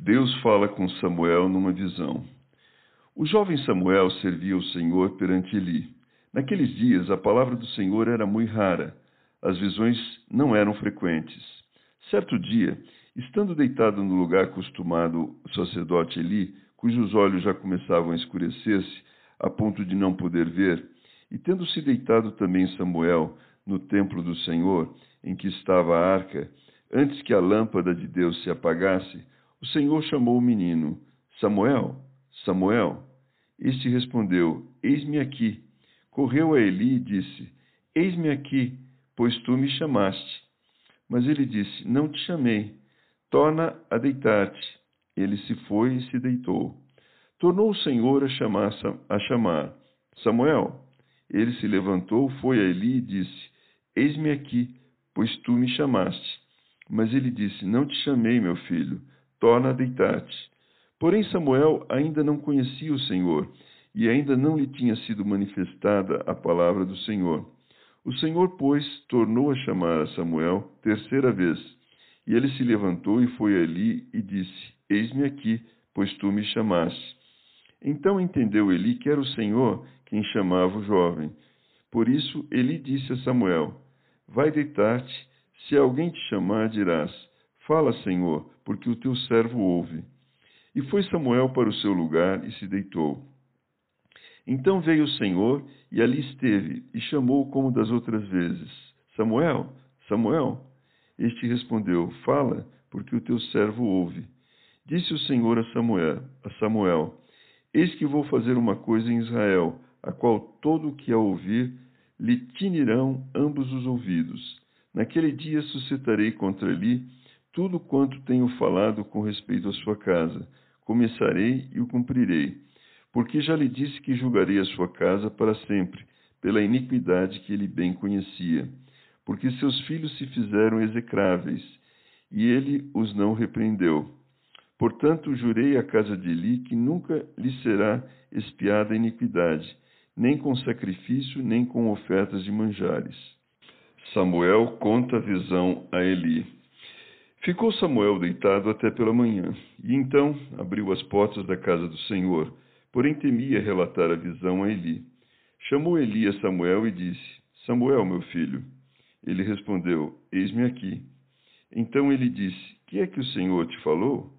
Deus fala com Samuel numa visão. O jovem Samuel servia o Senhor perante Eli. Naqueles dias, a palavra do Senhor era muito rara. As visões não eram frequentes. Certo dia, estando deitado no lugar acostumado o sacerdote Eli, cujos olhos já começavam a escurecer-se, a ponto de não poder ver, e tendo-se deitado também Samuel no templo do Senhor, em que estava a arca, antes que a lâmpada de Deus se apagasse, o Senhor chamou o menino: Samuel, Samuel. Este respondeu: Eis-me aqui. Correu a Eli e disse: Eis-me aqui, pois tu me chamaste. Mas ele disse: Não te chamei. Torna a deitar-te. Ele se foi e se deitou. Tornou o Senhor a chamar, a chamar Samuel. Ele se levantou, foi a Eli e disse: Eis-me aqui, pois tu me chamaste. Mas ele disse: Não te chamei, meu filho torna a deitar-te. Porém, Samuel ainda não conhecia o Senhor, e ainda não lhe tinha sido manifestada a palavra do Senhor. O Senhor, pois, tornou a chamar a Samuel terceira vez. E ele se levantou e foi ali e disse: Eis-me aqui, pois tu me chamaste. Então entendeu Eli que era o Senhor quem chamava o jovem. Por isso Eli disse a Samuel: Vai deitar-te, se alguém te chamar, dirás: Fala, Senhor, porque o teu servo ouve. E foi Samuel para o seu lugar e se deitou. Então veio o Senhor e ali esteve, e chamou como das outras vezes: Samuel, Samuel. Este respondeu: Fala, porque o teu servo ouve. Disse o Senhor a Samuel: a Samuel: Eis que vou fazer uma coisa em Israel, a qual todo o que a ouvir lhe tinirão ambos os ouvidos. Naquele dia suscitarei contra ele tudo quanto tenho falado com respeito à sua casa. Começarei e o cumprirei. Porque já lhe disse que julgarei a sua casa para sempre, pela iniquidade que ele bem conhecia. Porque seus filhos se fizeram execráveis, e ele os não repreendeu. Portanto, jurei à casa de Eli que nunca lhe será espiada a iniquidade, nem com sacrifício, nem com ofertas de manjares. Samuel conta a visão a Eli. Ficou Samuel deitado até pela manhã, e então abriu as portas da casa do Senhor, porém temia relatar a visão a Eli. Chamou Eli a Samuel e disse: Samuel, meu filho. Ele respondeu: Eis-me aqui. Então ele disse: Que é que o Senhor te falou?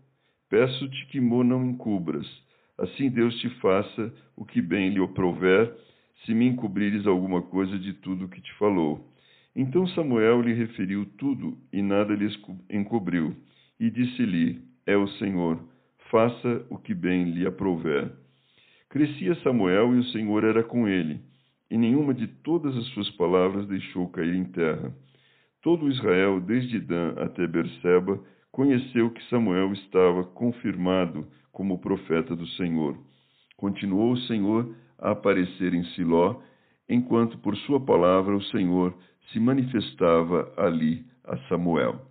Peço-te que mo não encubras. Assim Deus te faça o que bem lhe oprover, se me encobrires alguma coisa de tudo o que te falou. Então Samuel lhe referiu tudo e nada lhe encobriu. E disse-lhe: É o Senhor, faça o que bem lhe aprouver. Crescia Samuel e o Senhor era com ele, e nenhuma de todas as suas palavras deixou cair em terra. Todo Israel, desde Dan até Berseba, conheceu que Samuel estava confirmado como profeta do Senhor. Continuou o Senhor a aparecer em Siló, enquanto por sua palavra o Senhor se manifestava ali a Samuel.